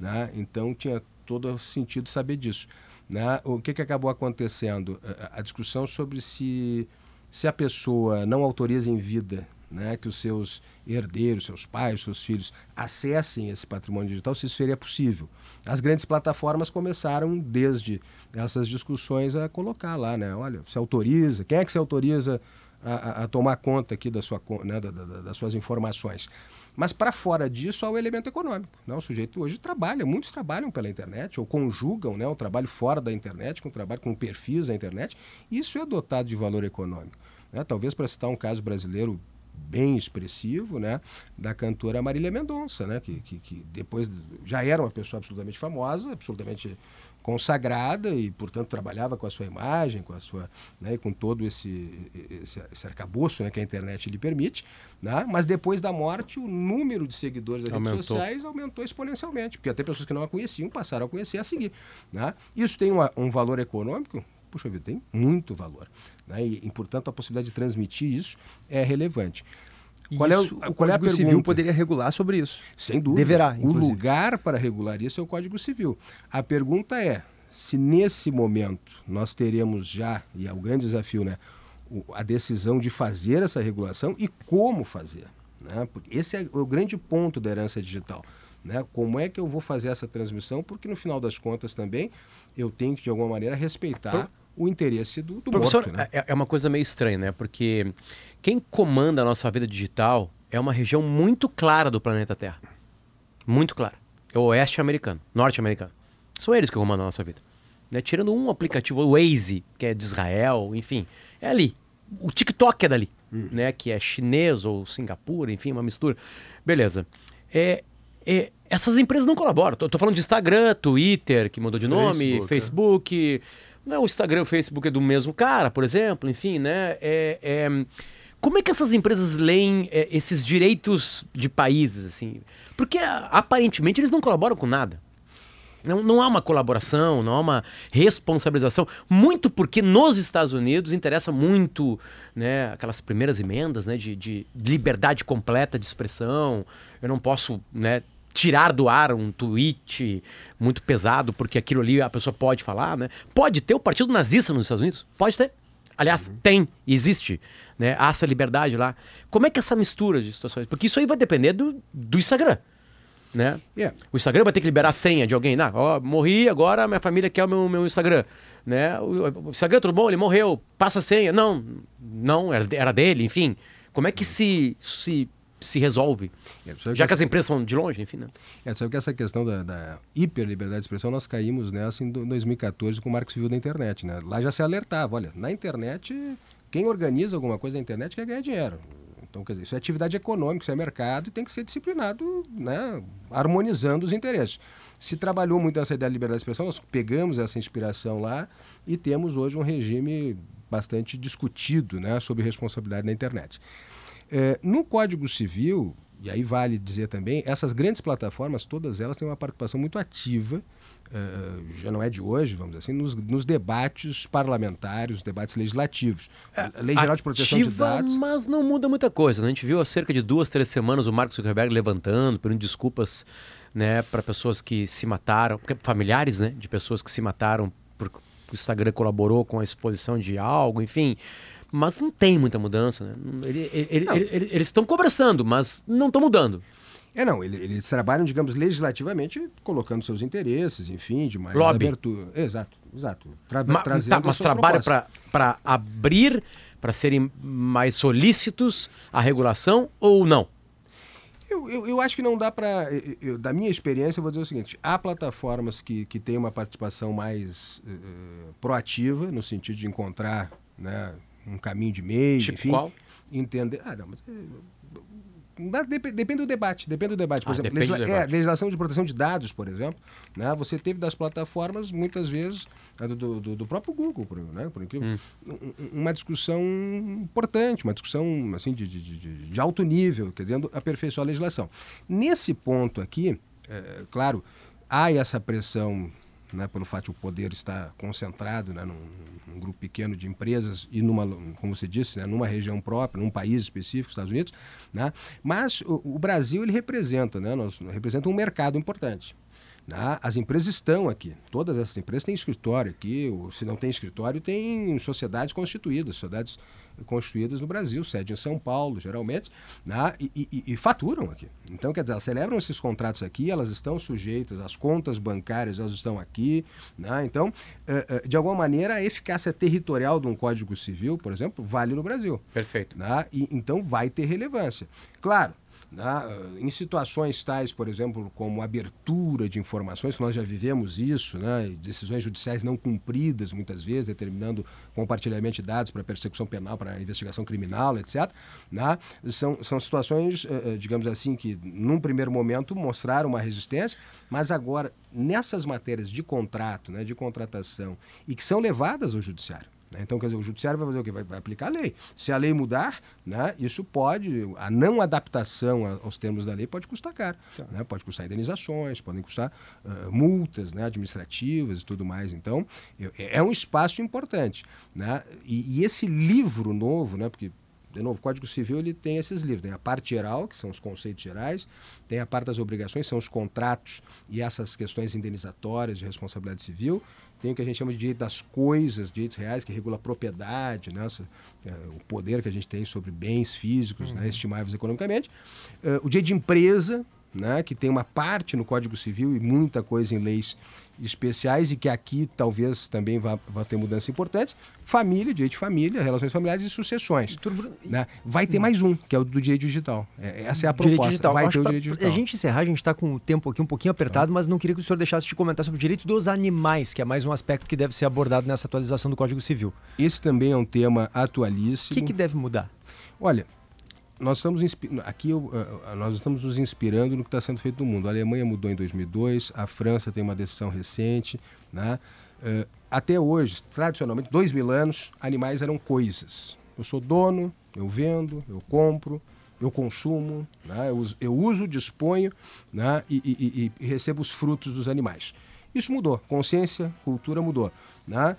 S5: Né? Então tinha todo sentido saber disso. Né? O que, que acabou acontecendo? A, discussão sobre se, se a pessoa não autoriza em vida né, que os seus herdeiros, seus pais, seus filhos acessem esse patrimônio digital, se isso seria possível. As grandes plataformas começaram desde essas discussões a colocar lá, né? Olha, se autoriza, quem é que se autoriza a, a- tomar conta aqui da sua, né, da- da- das suas informações? Mas para fora disso há o elemento econômico. Né? O sujeito hoje trabalha, muitos trabalham pela internet ou conjugam né, o trabalho fora da internet com o trabalho com perfis na internet. Isso é dotado de valor econômico. né? Talvez para citar um caso brasileiro bem expressivo, né, da cantora Marília Mendonça, né, que, que, que depois já era uma pessoa absolutamente famosa, absolutamente consagrada e, portanto, trabalhava com a sua imagem, com a sua, né, com todo esse, esse, esse arcabouço né, que a internet lhe permite, né, mas depois da morte o número de seguidores das
S2: Aumentou.
S5: redes sociais aumentou exponencialmente, porque até pessoas que não a conheciam passaram a conhecer a seguir. Né? Isso tem uma- um valor econômico? Puxa vida, tem muito valor. Né? E, e, portanto, a possibilidade de transmitir isso é relevante. Qual é, o-
S3: Isso,
S5: qual é a
S3: Código Civil poderia regular sobre isso.
S5: Sem dúvida.
S3: Deverá,
S5: O
S3: inclusive.
S5: lugar para regular isso é o Código Civil. A pergunta é se nesse momento nós teremos já, e é o grande desafio, né, o- a decisão de fazer essa regulação e como fazer. Né? Esse é o grande ponto da herança digital. Né? Como é que eu vou fazer essa transmissão? Porque no final das contas também eu tenho que, de alguma maneira, respeitar o interesse do, do
S2: Professor,
S5: morto. Né?
S2: é, é uma coisa meio estranha, né? Porque quem comanda a nossa vida digital é uma região muito clara do planeta Terra. Muito clara. É o oeste americano, norte americano. São eles que comandam a nossa vida. Né? Tirando um aplicativo, o Waze, que é de Israel, enfim. É ali. O TikTok é dali, né? Que é chinês ou Singapura, enfim, uma mistura. Beleza. É, é, essas empresas não colaboram. Tô, tô falando de Instagram, Twitter, que mudou de nome,
S4: Facebook, é.
S2: Facebook. Não, o Instagram e o Facebook é do mesmo cara, por exemplo, enfim, né? É, é, como é que essas empresas leem é, esses direitos de países, assim? Porque aparentemente eles não colaboram com nada. Não, não há uma colaboração, não há uma responsabilização. Muito porque nos Estados Unidos interessa muito né, aquelas primeiras emendas né, de, de liberdade completa de expressão. Eu não posso né, tirar do ar um tweet muito pesado porque aquilo ali a pessoa pode falar. Né? Pode ter o Partido Nazista nos Estados Unidos? Pode ter. Aliás, tem, existe. Né? Há essa liberdade lá. Como é que é essa mistura de situações? Porque isso aí vai depender do, do Instagram. Né?
S5: É.
S2: O Instagram vai ter que liberar a senha de alguém. Não, ó, morri, agora minha família quer o meu, meu Instagram. Né? O, o Instagram, tudo bom? Ele morreu, passa a senha. Não, não, era, era dele, enfim. Como é que se, se, se resolve?
S5: É,
S2: Já
S5: que
S2: as empresas são de longe, enfim, né?
S5: É, sabe que essa questão da, da hiperliberdade de expressão, nós caímos nessa em do- 2014 com o Marco Civil da Internet. Né? Lá já se alertava, olha, na internet, quem organiza alguma coisa na internet quer ganhar dinheiro. Então, quer dizer, isso é atividade econômica, isso é mercado e tem que ser disciplinado, né, harmonizando os interesses. Se trabalhou muito nessa ideia de liberdade de expressão, nós pegamos essa inspiração lá e temos hoje um regime bastante discutido né, sobre responsabilidade na internet. É, no Código Civil, e aí vale dizer também, essas grandes plataformas, todas elas têm uma participação muito ativa, uh, já não é de hoje, vamos dizer assim, nos, nos debates parlamentares, nos debates legislativos.
S2: É, a Lei Geral de Proteção ativa, de Dados. Mas não muda muita coisa. Né? A gente viu há cerca de duas, três semanas o Marcos Zuckerberg levantando, pedindo desculpas né, para pessoas que se mataram, familiares né, de pessoas que se mataram porque o Instagram colaborou com a exposição de algo, enfim. Mas não tem muita mudança. Né? Ele, ele, ele, eles estão conversando, mas não estão mudando.
S5: É, não, eles trabalham, digamos, legislativamente, colocando seus interesses, enfim, de mais Lobby. abertura. Exato, exato.
S2: Tra Ma, tá, mas trabalha para abrir, para serem mais solícitos à regulação ou não?
S5: Eu, eu, eu, acho que não dá para. Da minha experiência, eu vou dizer o seguinte: há plataformas que, que têm uma participação mais uh, proativa, no sentido de encontrar né, um caminho de meio,
S2: tipo
S5: enfim.
S2: Qual?
S5: Entender. Ah, não, mas Depende do debate, depende do debate. Por ah, exemplo, legisla é, legislação de proteção de dados, por exemplo, né? você teve das plataformas, muitas vezes, do, do, do próprio Google, por, né? por incrível, hum. uma discussão importante, uma discussão assim, de, de, de, de alto nível, querendo aperfeiçoar a legislação. Nesse ponto aqui, é, claro, há essa pressão né, pelo fato de o poder estar concentrado né, num, num, grupo pequeno de empresas e numa, como você disse, né, numa região própria, num país específico, Estados Unidos, né, mas o, o, Brasil ele representa, né, nós, representa um mercado importante. Né? As empresas estão aqui, todas essas empresas têm escritório aqui, ou se não tem escritório, tem sociedades constituídas, sociedades constituídas no Brasil, sede em São Paulo, geralmente, né? e, e, e, faturam aqui. Então, quer dizer, elas celebram esses contratos aqui, elas estão sujeitas, as contas bancárias elas estão aqui. Né? Então, eh, eh, de alguma maneira, a eficácia territorial de um Código Civil, por exemplo, vale no Brasil.
S2: Perfeito.
S5: Né? E, então, vai ter relevância. Claro, né? Em situações tais, por exemplo, como abertura de informações, nós já vivemos isso, né? decisões judiciais não cumpridas, muitas vezes, determinando compartilhamento de dados para persecução penal, para investigação criminal, etc. Né? São, são situações, eh, eh, digamos assim, que num primeiro momento mostraram uma resistência, mas agora, nessas matérias de contrato, né, de contratação, e que são levadas ao judiciário? Então, quer dizer, o judiciário vai fazer o quê? Vai, vai, aplicar a lei. Se a lei mudar, né, isso pode, a não adaptação aos termos da lei pode custar caro. Tá. Né? Pode custar indenizações, podem custar uh, multas né, administrativas e tudo mais. Então, é, é um espaço importante. Né? E, e, esse livro novo, né, porque de novo, o Código Civil ele tem esses livros. Tem a parte geral, que são os conceitos gerais, tem a parte das obrigações, são os contratos e essas questões indenizatórias de responsabilidade civil, tem o que a gente chama de direito das coisas, direitos reais, que regula a propriedade, né? É, o poder que a gente tem sobre bens físicos, né? uhum. né? estimáveis economicamente. Uh, o direito de empresa, né, que tem uma parte no Código Civil e muita coisa em leis especiais e que aqui talvez também vá, vá ter mudanças importantes. Família, direito de família, relações familiares e sucessões. Né? Vai ter mais um, que é o do direito digital. É, essa é a proposta. Digital.
S3: Vai ter o direito digital. A gente encerrar, a gente está com o tempo aqui um pouquinho apertado, mas não queria que o senhor deixasse de comentar sobre o direito dos animais, que é mais um aspecto que deve ser abordado nessa atualização do Código Civil.
S5: Esse também é um tema atualíssimo.
S3: O que, que deve mudar?
S5: Olha, nós estamos aqui nós estamos nos inspirando no que está sendo feito no mundo. A Alemanha mudou em 2002, a França tem uma decisão recente, né? Uh, até hoje, tradicionalmente, dois mil anos, animais eram coisas. Eu sou dono, eu vendo, eu compro, eu consumo, né? eu, uso, eu uso, disponho né? e, e, e, recebo os frutos dos animais. Isso mudou, consciência, cultura mudou. Né?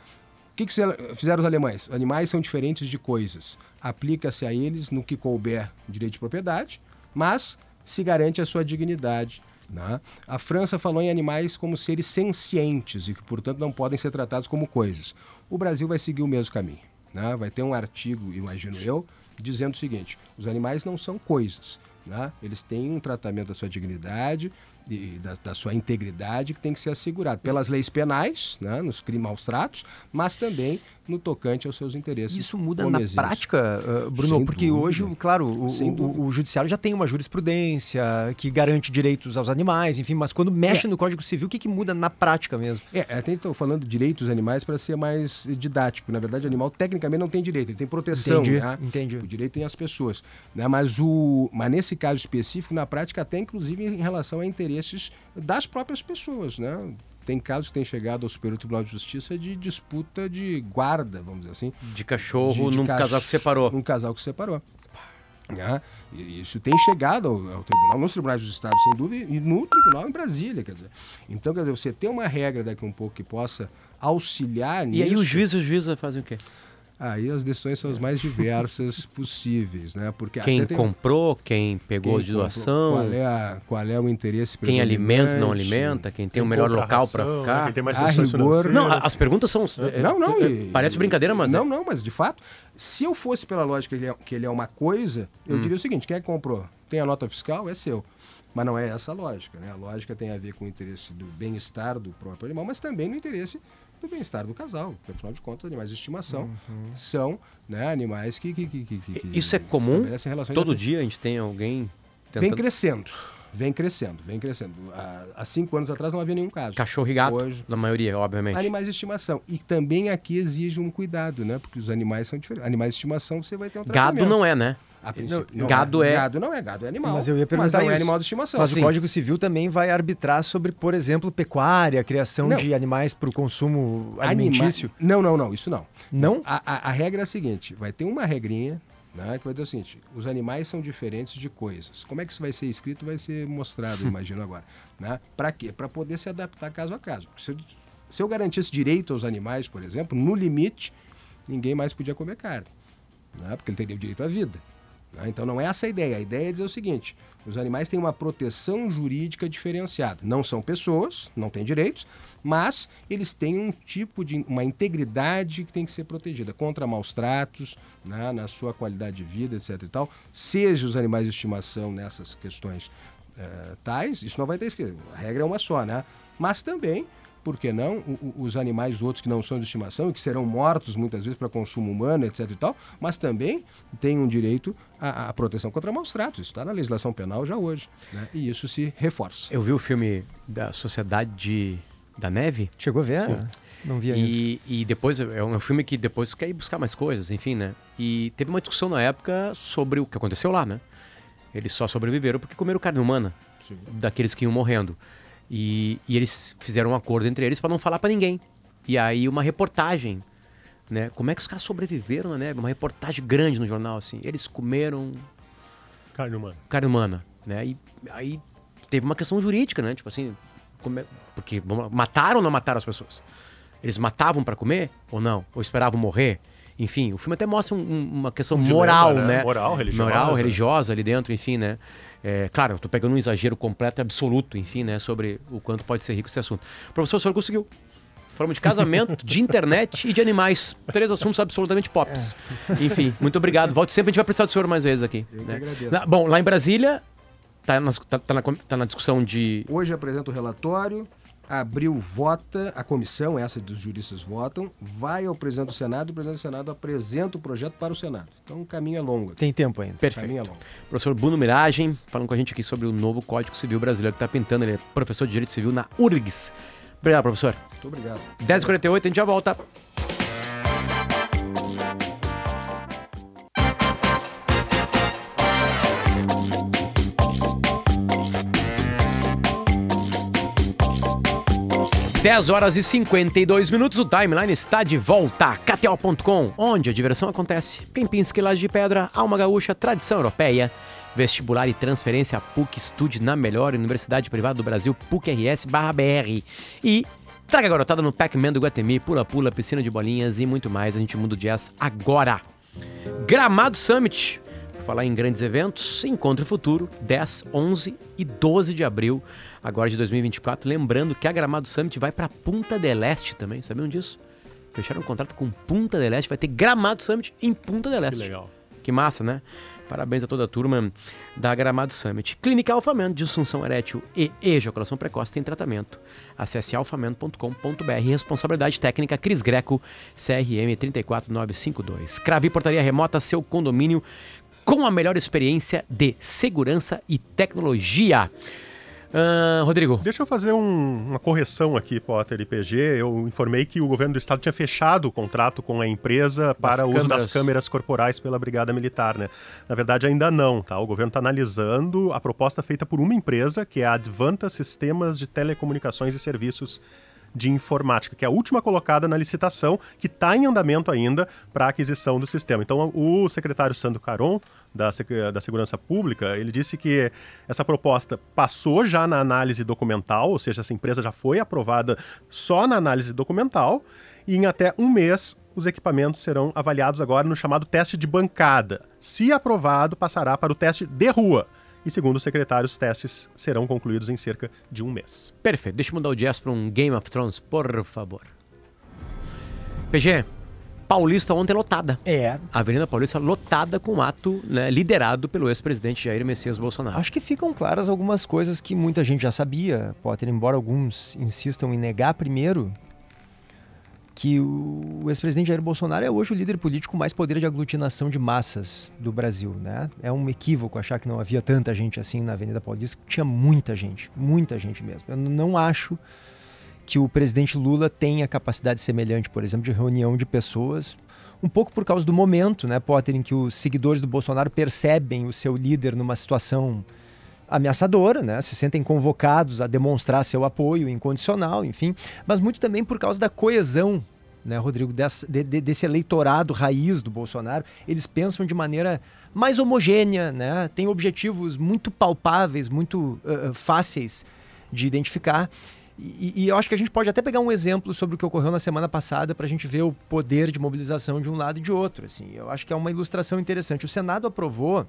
S5: O que, que fizeram os alemães? Animais são diferentes de coisas. Aplica-se a eles no que couber direito de propriedade, mas se garante a sua dignidade. Né? A França falou em animais como seres sencientes e que, portanto, não podem ser tratados como coisas. O Brasil vai seguir o mesmo caminho. Né? Vai ter um artigo, imagino eu, dizendo o seguinte: os animais não são coisas. Né? Eles têm um tratamento da sua dignidade, e da, da, sua integridade que tem que ser assegurado pelas leis penais, né, nos crimes maus tratos, mas também no tocante aos seus interesses.
S3: Isso muda na prática, uh, Bruno, Sem porque dúvida. hoje, claro, o, o, o, judiciário já tem uma jurisprudência que garante direitos aos animais, enfim, mas quando mexe é. no Código Civil, o que, que muda na prática mesmo?
S5: É, até estou falando de direitos animais para ser mais didático. Na verdade, o animal tecnicamente não tem direito, ele tem proteção.
S3: Entendi,
S5: né?
S3: entendi.
S5: O direito tem as pessoas. Né? Mas, o, mas nesse caso específico, na prática, até inclusive em relação a interesses das próprias pessoas, né? Tem casos que têm chegado ao Superior Tribunal de Justiça de disputa de guarda, vamos dizer assim.
S2: De cachorro de, de num cach... casal que separou.
S5: Num casal que separou. Né? E isso tem chegado ao, ao, tribunal, nos tribunais dos estados, sem dúvida, e no tribunal em Brasília, quer dizer. Então, quer dizer, você tem uma regra daqui um pouco que possa auxiliar
S2: E
S5: nisso.
S2: aí o juiz e o juíza fazem o quê?
S5: Aí as decisões são as mais diversas possíveis, né? Porque
S2: Quem
S5: tem-
S2: comprou, quem pegou
S5: quem
S2: de
S5: comprou,
S2: doação,
S5: Qual é, a- qual é o interesse
S2: quem alimenta, não alimenta, quem tem o melhor local para
S4: né?
S2: ficar.
S4: Quem tem mais
S5: A
S4: decisões
S5: rigor-.
S2: Não, as perguntas são. é,
S5: Não, não.
S2: é,
S5: e-
S2: parece brincadeira, mas.
S5: Não,
S2: é.
S5: não, mas de fato, se eu fosse pela lógica que ele é, que ele é uma coisa,
S2: Hum.
S5: eu diria o seguinte: quem é que comprou? Tem a nota fiscal? É seu. Mas não é essa a lógica, né? A lógica tem a ver com o interesse do bem-estar do próprio animal, mas também no interesse do bem-estar do casal. Porque, afinal de contas, animais de estimação são né, animais que, que, que, que-
S2: Isso é comum? Todo dia a gente tem alguém
S5: Vem
S2: tentando.
S5: crescendo, vem crescendo, vem crescendo. Há, há cinco anos atrás não havia nenhum caso.
S2: Cachorro e gato,
S5: Hoje,
S2: na maioria, obviamente.
S5: Animais de estimação. E também aqui exige um cuidado, né? Porque os animais são diferentes. Animais de estimação você vai ter um
S2: Gado não é, né?
S5: A princípio,
S2: Não, gado é-
S5: Gado não é, gado é animal.
S3: Mas eu ia perguntar
S5: não é animal de estimação.
S3: Mas
S2: Sim.
S3: o Código Civil também vai arbitrar sobre, por exemplo, pecuária, criação
S5: Não.
S3: de animais para o consumo
S5: Anima-
S3: alimentício.
S5: Não, não, não, isso não.
S3: Não?
S5: A, a- a regra é a seguinte: vai ter uma regrinha né, que vai dizer o seguinte: os animais são diferentes de coisas. Como é que isso vai ser escrito? Vai ser mostrado, imagino agora. Né? Para quê? Para poder se adaptar caso a caso. Se, eu, se eu garantisse direito aos animais, por exemplo, no limite, ninguém mais podia comer carne. Né? Porque ele teria o direito à vida. Né? Então não é essa a ideia. A ideia é dizer o seguinte: os animais têm uma proteção jurídica diferenciada. Não são pessoas, não têm direitos, mas eles têm um tipo de uma integridade que tem que ser protegida contra maus tratos, né, na sua qualidade de vida, etc. E tal. Seja os animais de estimação nessas questões eh, tais, isso não vai ter escrito. A regra é uma só, né? Mas também por que não, o- o- os animais outros que não são de estimação e que serão mortos muitas vezes para consumo humano, etc e tal, mas também têm um direito à, à proteção contra maus tratos. Isso está na legislação penal já hoje. né? E isso se reforça.
S2: Eu vi o filme da Sociedade de- da Neve.
S3: Chegou a ver?
S4: Sim.
S3: Não vi ainda.
S2: E, e depois é um filme que depois quer ir buscar mais coisas, enfim, né? E teve uma discussão na época sobre o que aconteceu lá, né? Eles só sobreviveram porque comeram carne humana daqueles que iam morrendo. E, e eles fizeram um acordo entre eles para não falar para ninguém. E aí uma reportagem, né? Como é que os caras sobreviveram na neve? Uma reportagem grande no jornal assim. Eles comeram
S4: Carne humana.
S2: carne humana, né? E aí teve uma questão jurídica, né? Tipo assim, como é- porque mataram ou não mataram as pessoas? Eles matavam para comer ou não? Ou esperavam morrer? Enfim, o filme até mostra um- um- uma questão
S4: dilema,
S2: moral,
S4: né?
S2: né?
S4: Moral, religiosa.
S2: Moral, religiosa ali dentro, enfim, né? É, claro, eu tô pegando um exagero completo e absoluto, enfim, né? Sobre o quanto pode ser rico esse assunto. Professor, o senhor conseguiu. Falamos de casamento, de internet e de animais. Três assuntos absolutamente pops. Enfim, muito obrigado. Volte sempre, a gente vai precisar do senhor mais vezes aqui.
S5: Eu que
S2: né?
S5: agradeço.
S2: Na- bom, lá em Brasília, tá na, tá- tá na tá na discussão de.
S5: Hoje apresenta o relatório, abril vota, a comissão, essa dos juristas votam, vai ao presidente do Senado, o presidente do Senado apresenta o projeto para o Senado. Então o caminho é longo. aqui.
S3: Tem tempo ainda.
S5: O caminho é
S2: Perfeito.
S5: longo.
S2: Professor Bruno Miragem, falando com a gente aqui sobre o novo Código Civil Brasileiro que está pintando. Ele é professor de Direito Civil na URGS. Obrigado, professor.
S5: Muito obrigado.
S2: 10h48, a gente já volta. Dez horas e 52 minutos, o Timeline está de volta. KTO.com, onde a diversão acontece. Kempinski Laje de Pedra, Alma Gaúcha, tradição europeia. Vestibular e transferência PUC, estude na melhor universidade privada do Brasil, PUC-RS BR. E traga a garotada no Pac-Man do Guatemi, pula-pula, piscina de bolinhas e muito mais. A gente muda o jazz agora. Gramado Summit. Falar em grandes eventos, Encontro Futuro, 10, 11 e 12 de abril, agora de 2024. Lembrando que a Gramado Summit vai para Punta del Este também, sabiam disso? Fecharam um contrato com Punta del Este, vai ter Gramado Summit em Punta del
S4: Que
S2: Este.
S4: legal.
S2: Que massa, né? Parabéns a toda a turma da Gramado Summit. Clínica Alfamento, disfunção erétil e ejaculação precoce tem tratamento. Acesse alfamento.com.br. Responsabilidade técnica Cris Greco, CRM 34952. Cravi Portaria Remota, seu condomínio com a melhor experiência de segurança e tecnologia. Ah, Rodrigo,
S4: Deixa eu fazer um- uma correção aqui, Potter e PG. Eu informei que o governo do estado tinha fechado o contrato com a empresa para o uso das câmeras corporais pela Brigada Militar, né? Na verdade, ainda não, tá? O governo está analisando a proposta feita por uma empresa, que é a Advanta Sistemas de Telecomunicações e Serviços de Informática, que é a última colocada na licitação, que está em andamento ainda para aquisição do sistema. Então, o secretário Sandro Caron, da, da Segurança Pública, ele disse que essa proposta passou já na análise documental, ou seja, essa empresa já foi aprovada só na análise documental, e em até um mês os equipamentos serão avaliados agora no chamado teste de bancada. Se aprovado, passará para o teste de rua. E segundo o secretário, os testes serão concluídos em cerca de um mês.
S2: Perfeito. Deixa eu mudar o jazz para um Game of Thrones, por favor. PG, Paulista ontem lotada.
S3: É.
S2: A Avenida Paulista lotada com um ato né, liderado pelo ex-presidente Jair Messias Bolsonaro.
S3: Acho que ficam claras algumas coisas que muita gente já sabia, Potter, embora alguns insistam em negar primeiro que o ex-presidente Jair Bolsonaro é hoje o líder político mais poder de aglutinação de massas do Brasil, né? É um equívoco achar que não havia tanta gente assim na Avenida Paulista, tinha muita gente, muita gente mesmo. Eu não acho que o presidente Lula tenha capacidade semelhante, por exemplo, de reunião de pessoas, um pouco por causa do momento, né, Potter, em que os seguidores do Bolsonaro percebem o seu líder numa situação ameaçadora, né? Se sentem convocados a demonstrar seu apoio incondicional, enfim, mas muito também por causa da coesão, né, Rodrigo, desse, de, desse eleitorado raiz do Bolsonaro. Eles pensam de maneira mais homogênea, né? Tem objetivos muito palpáveis, muito uh, fáceis de identificar. E, e, eu acho que a gente pode até pegar um exemplo sobre o que ocorreu na semana passada para a gente ver o poder de mobilização de um lado e de outro. Assim, eu acho que é uma ilustração interessante. O Senado aprovou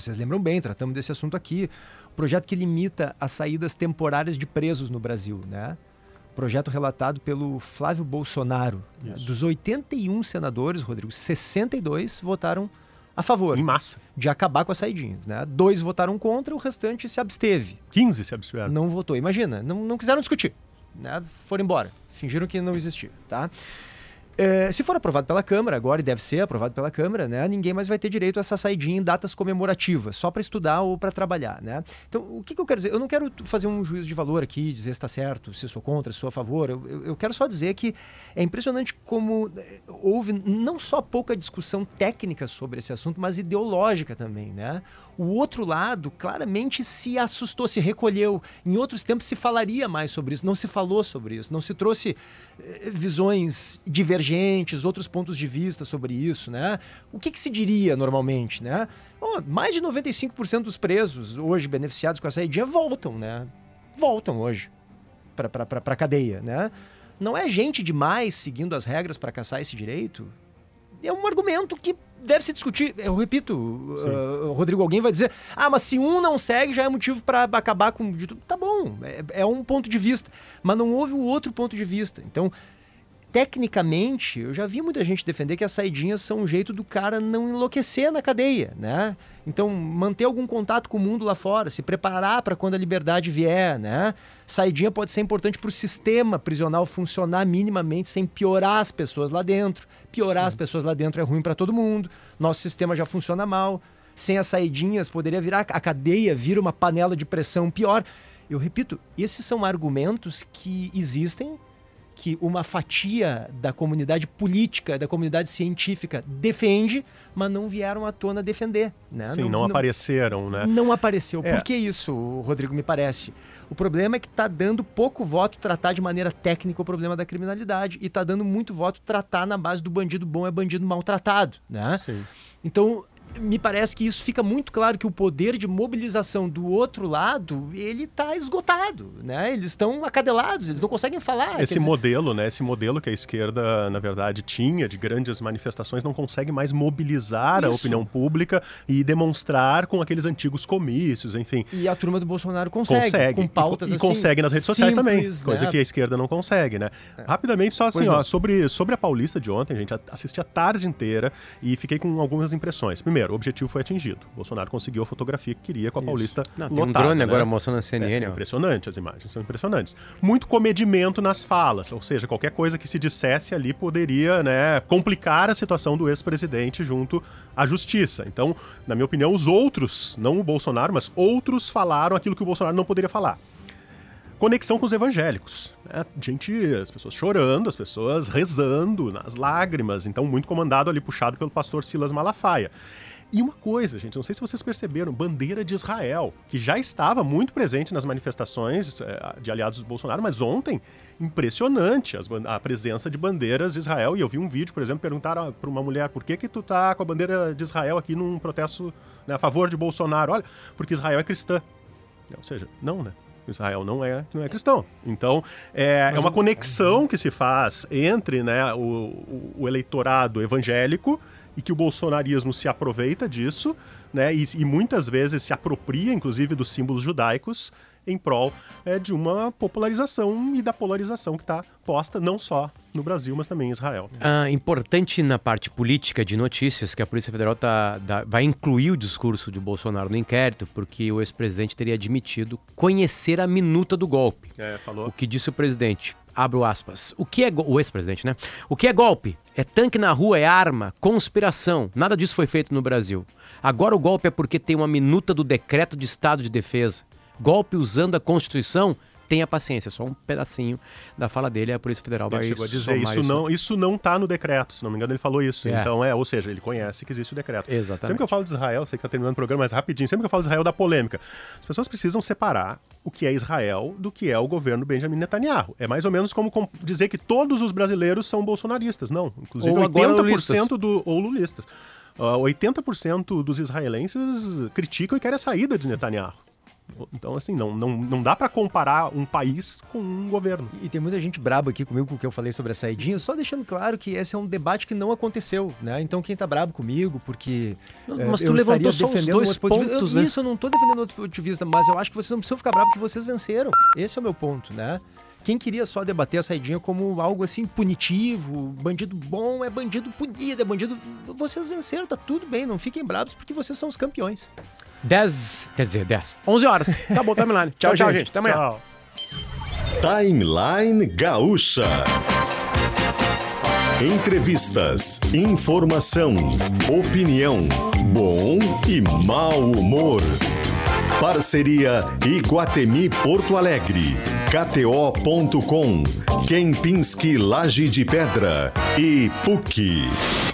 S3: vocês lembram bem, tratamos desse assunto aqui. O projeto que limita as saídas temporárias de presos no Brasil, né? Projeto relatado pelo Flávio Bolsonaro. Né? Dos 81 senadores, Rodrigo, 62 votaram a favor.
S4: Em massa.
S3: De acabar com as saidinhas, né? Dois votaram contra, o restante se absteve.
S4: 15 se abstiveram.
S3: Não votou. Imagina, não, não quiseram discutir. Né? Foram embora. Fingiram que não existia, tá? É, se for aprovado pela Câmara, agora e deve ser aprovado pela Câmara, né, ninguém mais vai ter direito a essa saidinha em datas comemorativas, só para estudar ou para trabalhar. Né? Então, o que, que, eu quero dizer? Eu não quero fazer um juízo de valor aqui, dizer se está certo, se sou contra, se sou a favor. Eu, eu, eu, quero só dizer que é impressionante como é, houve não só pouca discussão técnica sobre esse assunto, mas ideológica também. Né? O outro lado claramente se assustou, se recolheu. Em outros tempos se falaria mais sobre isso, não se falou sobre isso, não se trouxe eh, visões divergentes, outros pontos de vista sobre isso, né? O que, que se diria normalmente, né? Mais de 95% dos presos hoje beneficiados com a saída voltam, né? Voltam hoje para a cadeia, né? Não é gente demais seguindo as regras para caçar esse direito? É um argumento que deve se discutir. Eu repito, uh, Rodrigo, alguém vai dizer: ah, mas se um não segue, já é motivo para acabar com. Tá bom, é, é, um ponto de vista. Mas não houve o outro ponto de vista. Então, tecnicamente, eu já vi muita gente defender que as saidinhas são um jeito do cara não enlouquecer na cadeia, né? Então, manter algum contato com o mundo lá fora, se preparar para quando a liberdade vier, né? Saidinha pode ser importante para o sistema prisional funcionar minimamente sem piorar as pessoas lá dentro. Piorar Sim. as pessoas lá dentro é ruim para todo mundo. Nosso sistema já funciona mal. Sem as saidinhas, poderia virar a cadeia, vira uma panela de pressão pior. Eu repito, esses são argumentos que existem que uma fatia da comunidade política, da comunidade científica defende, mas não vieram à tona defender. Né?
S4: Sim, não, não, não apareceram, né?
S3: Não apareceu. É. Por que isso, Rodrigo, me parece? O problema é que está dando pouco voto tratar de maneira técnica o problema da criminalidade e está dando muito voto tratar na base do bandido bom é bandido maltratado, né?
S4: Sim.
S3: Então, me parece que isso fica muito claro que o poder de mobilização do outro lado ele está esgotado, né? Eles estão acadelados, eles não conseguem falar.
S4: Esse modelo, dizer... né? Esse modelo que a esquerda na verdade tinha de grandes manifestações não consegue mais mobilizar isso. a opinião pública e demonstrar com aqueles antigos comícios, enfim.
S3: E a turma do Bolsonaro consegue,
S4: consegue
S3: com pautas
S4: e, e
S3: assim,
S4: consegue nas redes
S3: simples,
S4: sociais também, né? coisa que a esquerda não consegue, né? É. Rapidamente só assim, ó, sobre sobre a Paulista de ontem, gente, assisti a tarde inteira e fiquei com algumas impressões. Primeiro Primeiro, o objetivo foi atingido. Bolsonaro conseguiu a fotografia que queria com a Isso. Paulista Não,
S2: tem um drone né? agora mostrando a CNN.
S4: É, impressionante as imagens, são impressionantes. Muito comedimento nas falas, ou seja, qualquer coisa que se dissesse ali poderia né, complicar a situação do ex-presidente junto à justiça. Então, na minha opinião, os outros, não o Bolsonaro, mas outros falaram aquilo que o Bolsonaro não poderia falar conexão com os evangélicos. Né? Gente, as pessoas chorando, as pessoas rezando nas lágrimas, então muito comandado ali, puxado pelo pastor Silas Malafaia. E uma coisa, gente, não sei se vocês perceberam, bandeira de Israel, que já estava muito presente nas manifestações eh, de aliados do Bolsonaro, mas ontem, impressionante a presença de bandeiras de Israel. E eu vi um vídeo, por exemplo, perguntaram para uma mulher, por que que tu tá com a bandeira de Israel aqui num protesto né, a favor de Bolsonaro? Olha, porque Israel é cristã. Ou seja, não, né? Israel não é, não é cristão. Então, é, é uma conexão que se faz entre né, o, o- o eleitorado evangélico e que o bolsonarismo se aproveita disso, né, e, e muitas vezes se apropria, inclusive, dos símbolos judaicos em prol é, de uma popularização e da polarização que está posta não só no Brasil, mas também em Israel.
S2: Ah, importante na parte política de notícias que a Polícia Federal tá, dá- vai incluir o discurso de Bolsonaro no inquérito, porque o ex-presidente teria admitido conhecer a minuta do golpe.
S4: É, falou.
S2: O que disse o presidente? Abro aspas. O que é o ex-presidente, né? O que é golpe? É tanque na rua, é arma, conspiração. Nada disso foi feito no Brasil. Agora o golpe é porque tem uma minuta do decreto de estado de defesa. Golpe usando a Constituição? Tenha paciência, só um pedacinho da fala dele, a Polícia Federal vai
S4: chegou a dizer,
S2: somar
S4: isso não, isso não tá no decreto, se não me engano ele falou isso.
S2: É.
S4: Então, é, ou seja, ele conhece que existe o decreto.
S2: Exatamente.
S4: Sempre que eu falo de Israel, sei que tá terminando o programa, mas rapidinho, sempre que eu falo de Israel, da polêmica. As pessoas precisam separar o que é Israel do que é o governo Benjamin Netanyahu. É mais ou menos como com- dizer que todos os brasileiros são bolsonaristas. Não, inclusive
S2: Ou agora
S4: 80% do, ou lulistas. Ah, 80% dos israelenses criticam e querem a saída de Netanyahu. Então, assim, não, não, não dá para comparar um país com um governo.
S3: E tem muita gente braba aqui comigo com o que eu falei sobre a saidinha, só deixando claro que esse é um debate que não aconteceu, né? Então quem tá brabo comigo, porque. eh,
S2: Mas tu
S3: eu
S2: levantou
S3: estaria
S2: só os
S3: defendendo
S2: dois
S3: outro ponto de vista.
S2: pontos,
S3: Eu-
S2: né?
S3: Isso, eu não tô defendendo outro ponto de vista, mas eu acho que vocês não precisam ficar bravos porque vocês venceram. Esse é o meu ponto, né? Quem queria só debater a saidinha como algo assim punitivo, bandido bom é bandido punido, é bandido. Vocês venceram, tá tudo bem, não fiquem bravos porque vocês são os campeões.
S2: 10, quer dizer, 10. 11 horas. Acabou o timeline. Tchau, tchau, gente. Até amanhã.
S4: Tchau.
S1: Timeline Gaúcha. Entrevistas, informação, opinião, bom e mau humor. Parceria Iguatemi Porto Alegre, KTO.com, Kempinski Laje de Pedra e PUC.